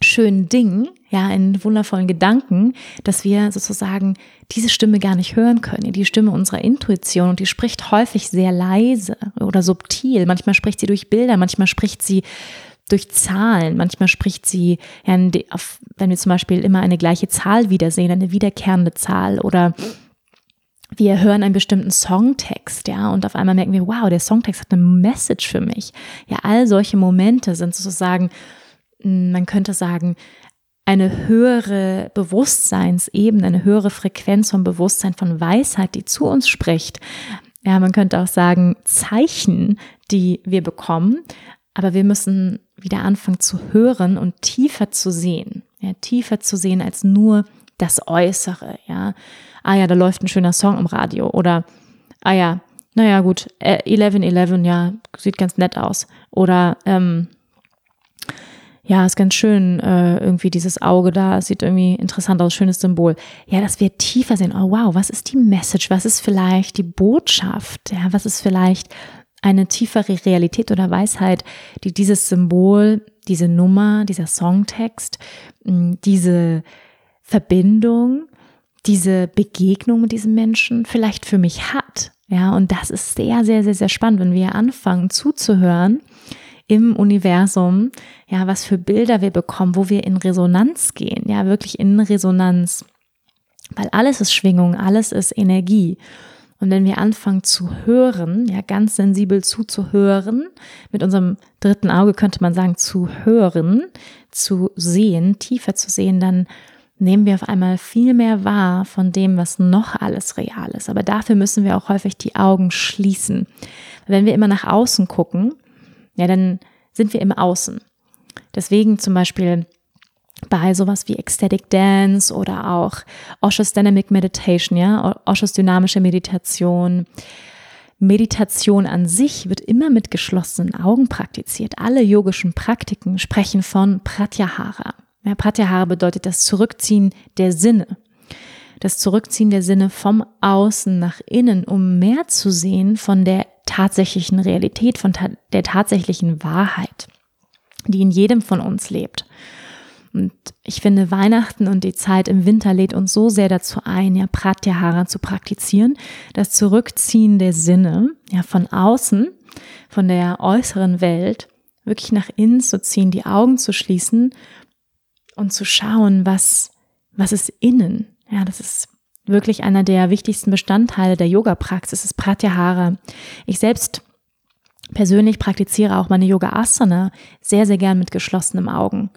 schönen Dingen, ja, in wundervollen Gedanken, dass wir sozusagen diese Stimme gar nicht hören können, die Stimme unserer Intuition und die spricht häufig sehr leise oder subtil. Manchmal spricht sie durch Bilder, manchmal spricht sie durch Zahlen, manchmal spricht sie, ja, wenn wir zum Beispiel immer eine gleiche Zahl wiedersehen, eine wiederkehrende Zahl oder wir hören einen bestimmten Songtext, ja, und auf einmal merken wir, wow, der Songtext hat eine Message für mich. Ja, all solche Momente sind sozusagen, man könnte sagen, eine höhere Bewusstseinsebene, eine höhere Frequenz von Bewusstsein, von Weisheit, die zu uns spricht. Ja, man könnte auch sagen, Zeichen, die wir bekommen, aber wir müssen wieder anfangen zu hören und tiefer zu sehen. Ja, tiefer zu sehen als nur das Äußere, ja. Ah ja, da läuft ein schöner Song im Radio oder ah ja, naja gut, 1111, äh, ja, sieht ganz nett aus. Oder ähm, ja, ist ganz schön, äh, irgendwie dieses Auge da, sieht irgendwie interessant aus, schönes Symbol. Ja, dass wir tiefer sehen, oh wow, was ist die Message, was ist vielleicht die Botschaft, ja, was ist vielleicht eine tiefere Realität oder Weisheit, die dieses Symbol, diese Nummer, dieser Songtext, diese Verbindung, diese Begegnung mit diesem Menschen vielleicht für mich hat. Ja, und das ist sehr, sehr, sehr, sehr spannend, wenn wir anfangen zuzuhören im Universum, ja, was für Bilder wir bekommen, wo wir in Resonanz gehen, ja, wirklich in Resonanz. Weil alles ist Schwingung, alles ist Energie. Und wenn wir anfangen zu hören, ja, ganz sensibel zuzuhören, mit unserem dritten Auge könnte man sagen, zu hören, zu sehen, tiefer zu sehen, dann nehmen wir auf einmal viel mehr wahr von dem, was noch alles real ist. Aber dafür müssen wir auch häufig die Augen schließen. Wenn wir immer nach außen gucken, ja, dann sind wir im Außen. Deswegen zum Beispiel bei sowas wie Ecstatic Dance oder auch Osho's Dynamic Meditation, ja, Osho's dynamische Meditation. Meditation an sich wird immer mit geschlossenen Augen praktiziert. Alle yogischen Praktiken sprechen von Pratyahara. Ja, Pratyahara bedeutet das Zurückziehen der Sinne. Das Zurückziehen der Sinne vom Außen nach innen, um mehr zu sehen von der tatsächlichen Realität, von ta der tatsächlichen Wahrheit, die in jedem von uns lebt. Und ich finde, Weihnachten und die Zeit im Winter lädt uns so sehr dazu ein, ja, Pratyahara zu praktizieren, das Zurückziehen der Sinne, ja, von außen, von der äußeren Welt, wirklich nach innen zu ziehen, die Augen zu schließen und zu schauen, was, was ist innen. Ja, das ist wirklich einer der wichtigsten Bestandteile der Yoga-Praxis ist Pratyahara. Ich selbst persönlich praktiziere auch meine Yoga Asana sehr, sehr gern mit geschlossenen Augen.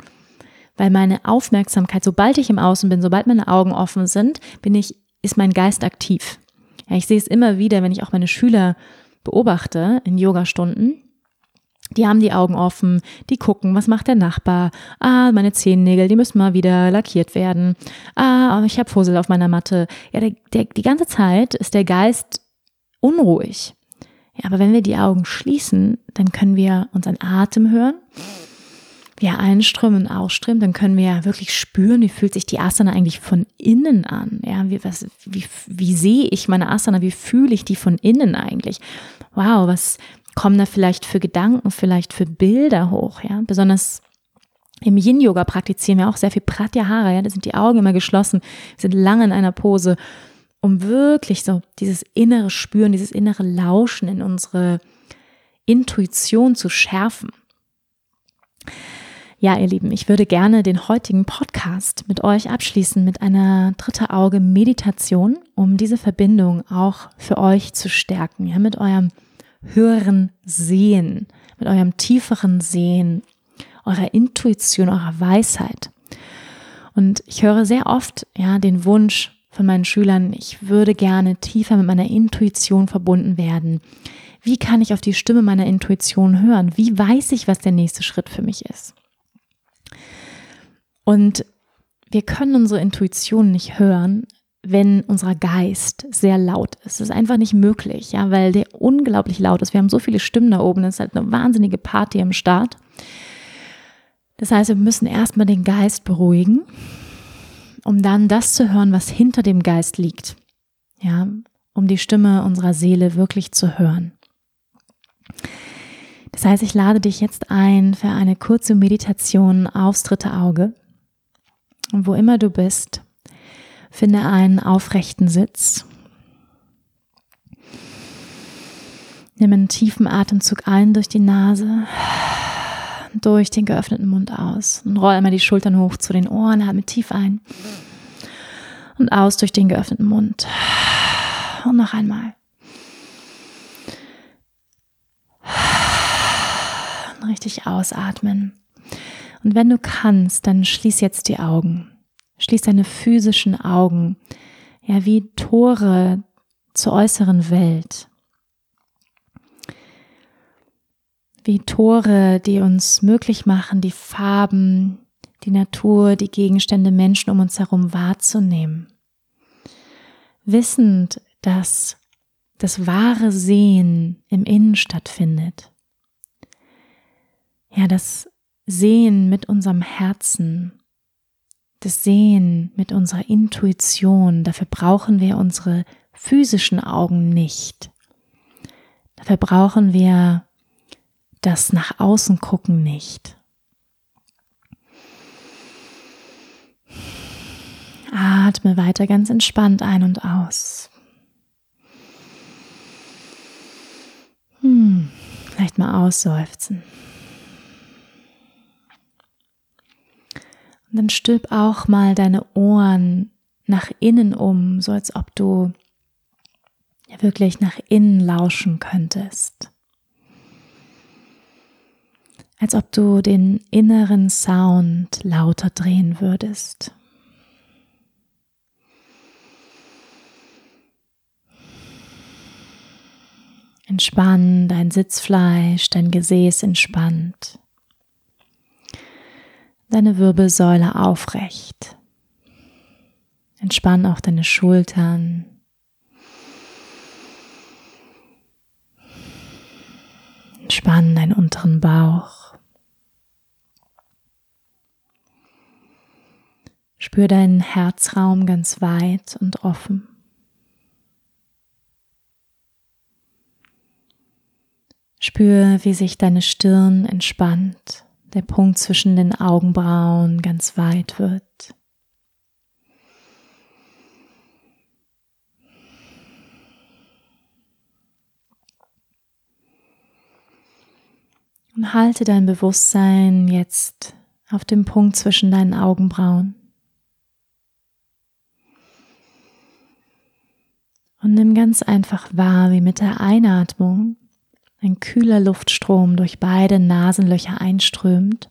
Weil meine Aufmerksamkeit, sobald ich im Außen bin, sobald meine Augen offen sind, bin ich, ist mein Geist aktiv. Ja, ich sehe es immer wieder, wenn ich auch meine Schüler beobachte in Yogastunden, die haben die Augen offen, die gucken, was macht der Nachbar? Ah, meine Zehennägel, die müssen mal wieder lackiert werden. Ah, ich habe Fussel auf meiner Matte. Ja, der, der, die ganze Zeit ist der Geist unruhig. Ja, aber wenn wir die Augen schließen, dann können wir unseren Atem hören, wie er einströmt und ausströmt, dann können wir ja wirklich spüren, wie fühlt sich die Asana eigentlich von innen an. Ja, wie, was, wie, wie sehe ich meine Asana, wie fühle ich die von innen eigentlich? Wow, was, kommen da vielleicht für Gedanken, vielleicht für Bilder hoch, ja, besonders im Yin-Yoga praktizieren wir auch sehr viel Pratyahara, ja, da sind die Augen immer geschlossen, sind lange in einer Pose, um wirklich so dieses innere Spüren, dieses innere Lauschen in unsere Intuition zu schärfen. Ja, ihr Lieben, ich würde gerne den heutigen Podcast mit euch abschließen mit einer dritte Auge Meditation, um diese Verbindung auch für euch zu stärken, ja, mit eurem höheren Sehen, mit eurem tieferen Sehen, eurer Intuition, eurer Weisheit. Und ich höre sehr oft, ja, den Wunsch von meinen Schülern, ich würde gerne tiefer mit meiner Intuition verbunden werden. Wie kann ich auf die Stimme meiner Intuition hören? Wie weiß ich, was der nächste Schritt für mich ist? Und wir können unsere Intuition nicht hören, wenn unser Geist sehr laut ist. Das ist einfach nicht möglich, ja, weil der unglaublich laut ist. Wir haben so viele Stimmen da oben, es ist halt eine wahnsinnige Party am Start. Das heißt, wir müssen erstmal den Geist beruhigen, um dann das zu hören, was hinter dem Geist liegt. Ja, um die Stimme unserer Seele wirklich zu hören. Das heißt, ich lade dich jetzt ein für eine kurze Meditation aufs dritte Auge. Und wo immer du bist, Finde einen aufrechten Sitz. Nimm einen tiefen Atemzug ein durch die Nase, durch den geöffneten Mund aus und roll einmal die Schultern hoch zu den Ohren, atme tief ein und aus durch den geöffneten Mund. Und noch einmal. Und richtig ausatmen. Und wenn du kannst, dann schließ jetzt die Augen. Schließ deine physischen Augen, ja, wie Tore zur äußeren Welt. Wie Tore, die uns möglich machen, die Farben, die Natur, die Gegenstände, Menschen um uns herum wahrzunehmen. Wissend, dass das wahre Sehen im Innen stattfindet. Ja, das Sehen mit unserem Herzen, das Sehen mit unserer Intuition, dafür brauchen wir unsere physischen Augen nicht. Dafür brauchen wir das nach außen gucken nicht. Atme weiter ganz entspannt ein und aus. Hm, vielleicht mal ausseufzen. Und dann stülp auch mal deine Ohren nach innen um, so als ob du wirklich nach innen lauschen könntest. Als ob du den inneren Sound lauter drehen würdest. Entspann dein Sitzfleisch, dein Gesäß entspannt deine Wirbelsäule aufrecht. Entspann auch deine Schultern. Entspann deinen unteren Bauch. Spür deinen Herzraum ganz weit und offen. Spür, wie sich deine Stirn entspannt der Punkt zwischen den Augenbrauen ganz weit wird. Und halte dein Bewusstsein jetzt auf dem Punkt zwischen deinen Augenbrauen. Und nimm ganz einfach wahr, wie mit der Einatmung ein kühler Luftstrom durch beide Nasenlöcher einströmt,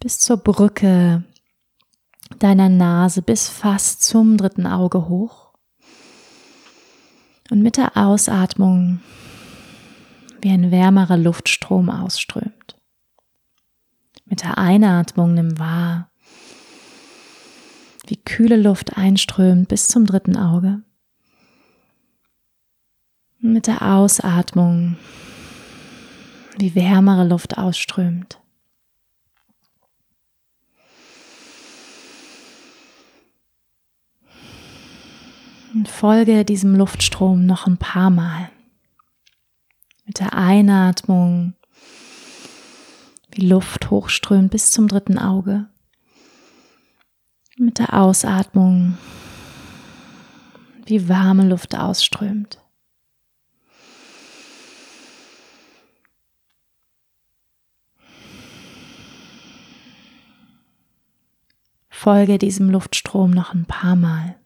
bis zur Brücke deiner Nase, bis fast zum dritten Auge hoch. Und mit der Ausatmung wie ein wärmerer Luftstrom ausströmt. Mit der Einatmung nimm wahr, wie kühle Luft einströmt bis zum dritten Auge. Mit der Ausatmung, wie wärmere Luft ausströmt. Und folge diesem Luftstrom noch ein paar Mal. Mit der Einatmung, wie Luft hochströmt bis zum dritten Auge. Mit der Ausatmung, wie warme Luft ausströmt. Folge diesem Luftstrom noch ein paar Mal.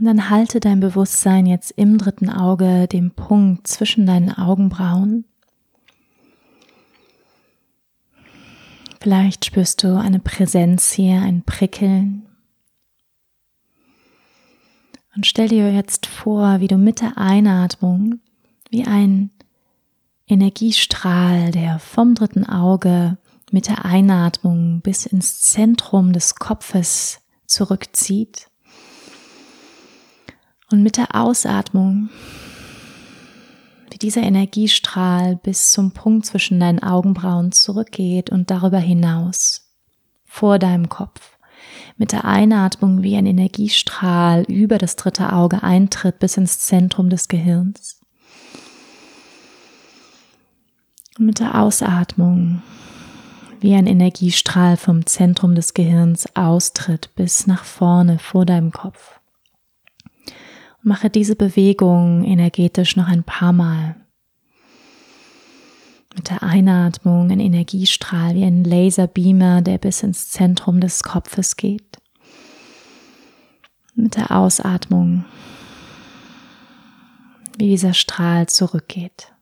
Und dann halte dein Bewusstsein jetzt im dritten Auge, dem Punkt zwischen deinen Augenbrauen. Vielleicht spürst du eine Präsenz hier, ein Prickeln. Und stell dir jetzt vor, wie du mit der Einatmung wie ein Energiestrahl, der vom dritten Auge mit der Einatmung bis ins Zentrum des Kopfes zurückzieht und mit der Ausatmung, wie dieser Energiestrahl bis zum Punkt zwischen deinen Augenbrauen zurückgeht und darüber hinaus, vor deinem Kopf. Mit der Einatmung wie ein Energiestrahl über das dritte Auge eintritt bis ins Zentrum des Gehirns. Und mit der Ausatmung wie ein Energiestrahl vom Zentrum des Gehirns austritt bis nach vorne vor deinem Kopf. Mache diese Bewegung energetisch noch ein paar Mal. Mit der Einatmung ein Energiestrahl wie ein Laserbeamer, der bis ins Zentrum des Kopfes geht. Mit der Ausatmung, wie dieser Strahl zurückgeht.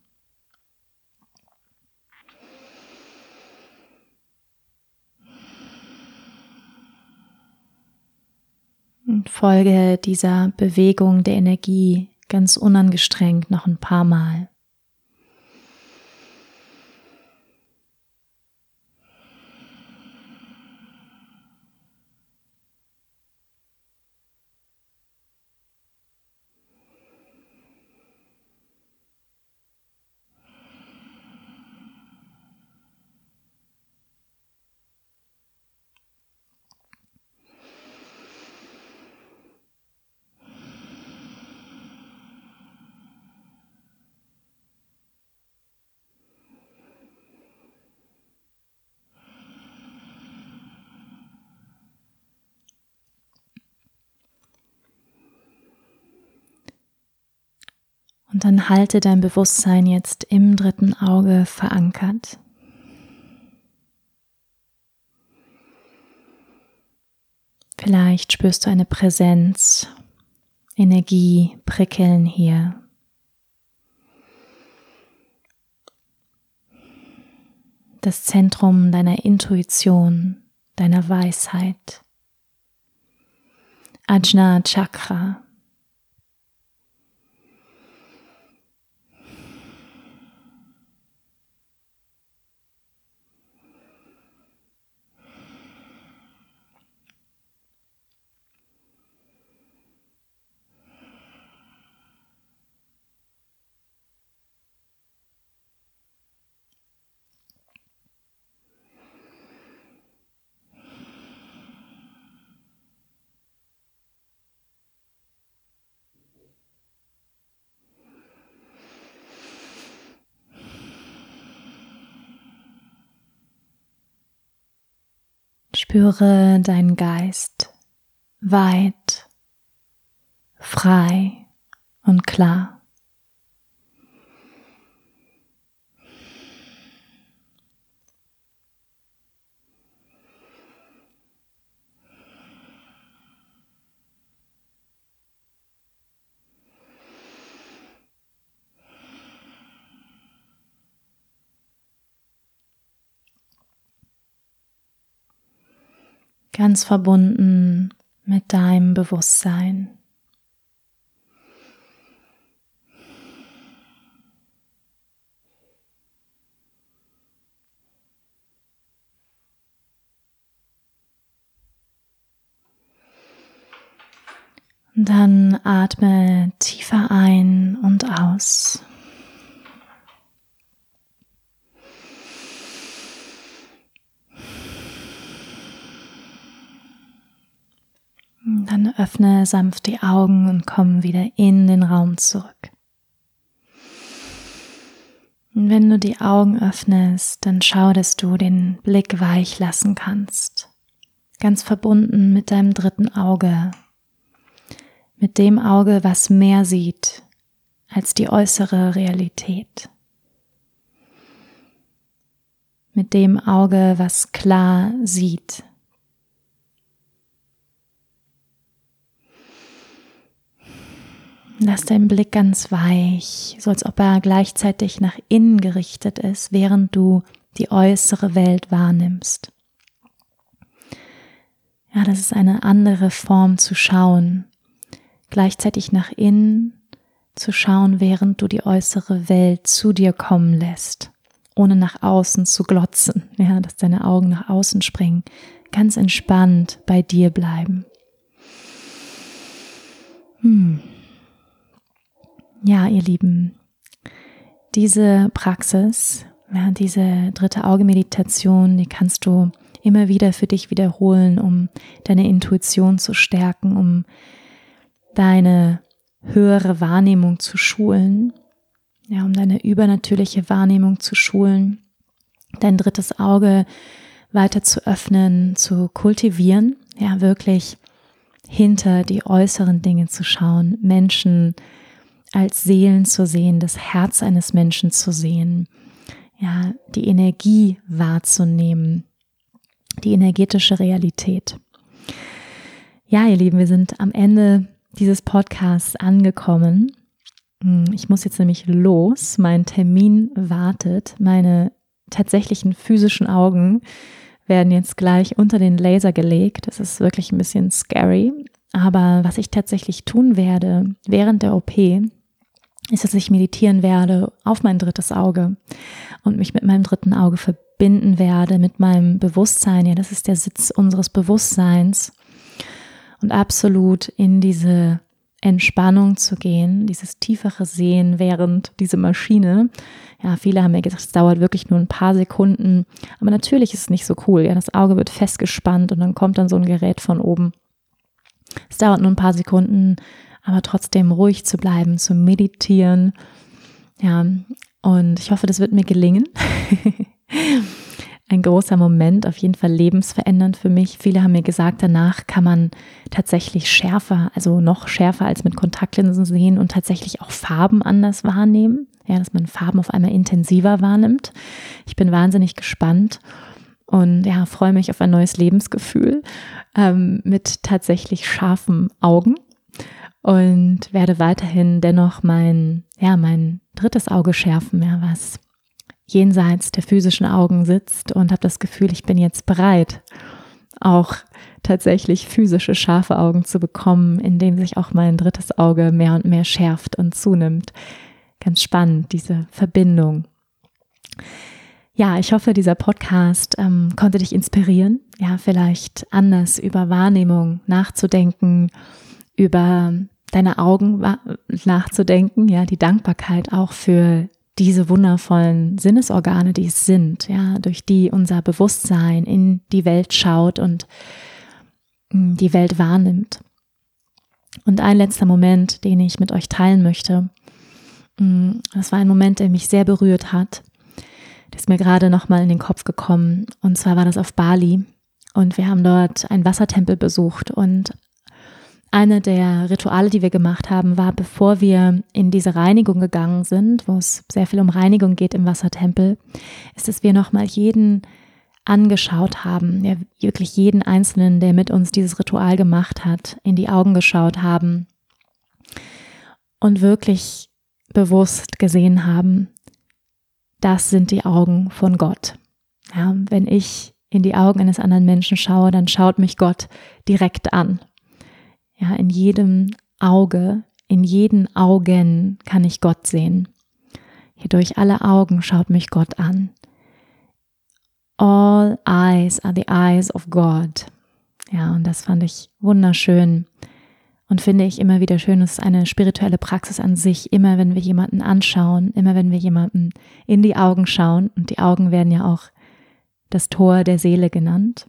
Und folge dieser Bewegung der Energie ganz unangestrengt noch ein paar Mal. Und dann halte dein Bewusstsein jetzt im dritten Auge verankert. Vielleicht spürst du eine Präsenz, Energie prickeln hier. Das Zentrum deiner Intuition, deiner Weisheit. Ajna Chakra. Spüre deinen Geist weit, frei und klar. Ganz verbunden mit deinem Bewusstsein. Dann atme tiefer ein und aus. Dann öffne sanft die Augen und komm wieder in den Raum zurück. Und wenn du die Augen öffnest, dann schau, dass du den Blick weich lassen kannst. Ganz verbunden mit deinem dritten Auge. Mit dem Auge, was mehr sieht als die äußere Realität. Mit dem Auge, was klar sieht Lass deinen Blick ganz weich, so als ob er gleichzeitig nach innen gerichtet ist, während du die äußere Welt wahrnimmst. Ja, das ist eine andere Form zu schauen. Gleichzeitig nach innen zu schauen, während du die äußere Welt zu dir kommen lässt, ohne nach außen zu glotzen, *laughs* ja, dass deine Augen nach außen springen, ganz entspannt bei dir bleiben. Hm. Ja, ihr Lieben, diese Praxis, ja, diese dritte Auge-Meditation, die kannst du immer wieder für dich wiederholen, um deine Intuition zu stärken, um deine höhere Wahrnehmung zu schulen. ja, um deine übernatürliche Wahrnehmung zu schulen, dein drittes Auge weiter zu öffnen, zu kultivieren, ja, wirklich hinter die äußeren Dinge zu schauen, Menschen als Seelen zu sehen, das Herz eines Menschen zu sehen, ja, die Energie wahrzunehmen, die energetische Realität. Ja, ihr Lieben, wir sind am Ende dieses Podcasts angekommen. Hm, ich muss jetzt nämlich los. Mein Termin wartet. Meine tatsächlichen physischen Augen werden jetzt gleich unter den Laser gelegt. Das ist wirklich ein bisschen scary. Aber was ich tatsächlich tun werde während der OP, ist, dass ich meditieren werde auf mein drittes Auge und mich mit meinem dritten Auge verbinden werde, mit meinem Bewusstsein. Ja, das ist der Sitz unseres Bewusstseins. Und absolut in diese Entspannung zu gehen, dieses tiefere Sehen während diese Maschine. Ja, viele haben mir gesagt, es dauert wirklich nur ein paar Sekunden. Aber natürlich ist es nicht so cool. Ja, das Auge wird festgespannt und dann kommt dann so ein Gerät von oben. Es dauert nur ein paar Sekunden, aber trotzdem ruhig zu bleiben, zu meditieren. Ja, und ich hoffe, das wird mir gelingen. *laughs* ein großer Moment, auf jeden Fall lebensverändernd für mich. Viele haben mir gesagt, danach kann man tatsächlich schärfer, also noch schärfer als mit Kontaktlinsen sehen und tatsächlich auch Farben anders wahrnehmen. Ja, dass man Farben auf einmal intensiver wahrnimmt. Ich bin wahnsinnig gespannt und ja, freue mich auf ein neues Lebensgefühl ähm, mit tatsächlich scharfen Augen und werde weiterhin dennoch mein, ja, mein drittes Auge schärfen, ja, was jenseits der physischen Augen sitzt und habe das Gefühl, ich bin jetzt bereit, auch tatsächlich physische scharfe Augen zu bekommen, indem sich auch mein drittes Auge mehr und mehr schärft und zunimmt. Ganz spannend, diese Verbindung. Ja, ich hoffe, dieser Podcast ähm, konnte dich inspirieren, ja, vielleicht anders über Wahrnehmung nachzudenken, über deine Augen nachzudenken, ja, die Dankbarkeit auch für diese wundervollen Sinnesorgane, die es sind, ja, durch die unser Bewusstsein in die Welt schaut und mm, die Welt wahrnimmt. Und ein letzter Moment, den ich mit euch teilen möchte, mm, das war ein Moment, der mich sehr berührt hat. Der ist mir gerade nochmal in den Kopf gekommen. Und zwar war das auf Bali. Und wir haben dort einen Wassertempel besucht. Und eine der Rituale, die wir gemacht haben, war, bevor wir in diese Reinigung gegangen sind, wo es sehr viel um Reinigung geht im Wassertempel, ist, dass wir nochmal jeden angeschaut haben, ja, wirklich jeden Einzelnen, der mit uns dieses Ritual gemacht hat, in die Augen geschaut haben und wirklich bewusst gesehen haben, das sind die Augen von Gott. Ja, wenn ich in die Augen eines anderen Menschen schaue, dann schaut mich Gott direkt an ja, in jedem Auge, in jeden Augen kann ich Gott sehen. Hier durch alle Augen schaut mich Gott an. All eyes are the eyes of God. Ja, und das fand ich wunderschön und finde ich immer wieder schön. Es ist eine spirituelle Praxis an sich. Immer wenn wir jemanden anschauen, immer wenn wir jemanden in die Augen schauen, und die Augen werden ja auch das Tor der Seele genannt,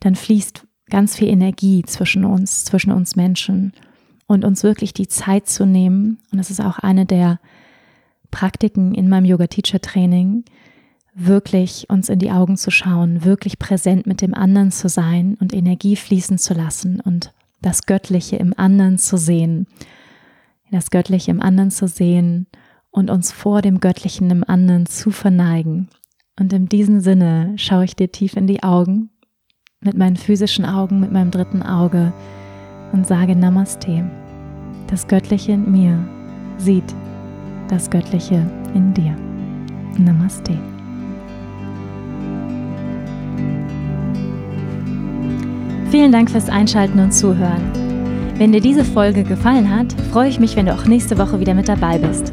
dann fließt ganz viel Energie zwischen uns, zwischen uns Menschen und uns wirklich die Zeit zu nehmen. Und das ist auch eine der Praktiken in meinem Yoga-Teacher-Training, wirklich uns in die Augen zu schauen, wirklich präsent mit dem anderen zu sein und Energie fließen zu lassen und das Göttliche im anderen zu sehen, das Göttliche im anderen zu sehen und uns vor dem Göttlichen im anderen zu verneigen. Und in diesem Sinne schaue ich dir tief in die Augen mit meinen physischen Augen, mit meinem dritten Auge und sage Namaste. Das Göttliche in mir sieht das Göttliche in dir. Namaste. Vielen Dank fürs Einschalten und Zuhören. Wenn dir diese Folge gefallen hat, freue ich mich, wenn du auch nächste Woche wieder mit dabei bist.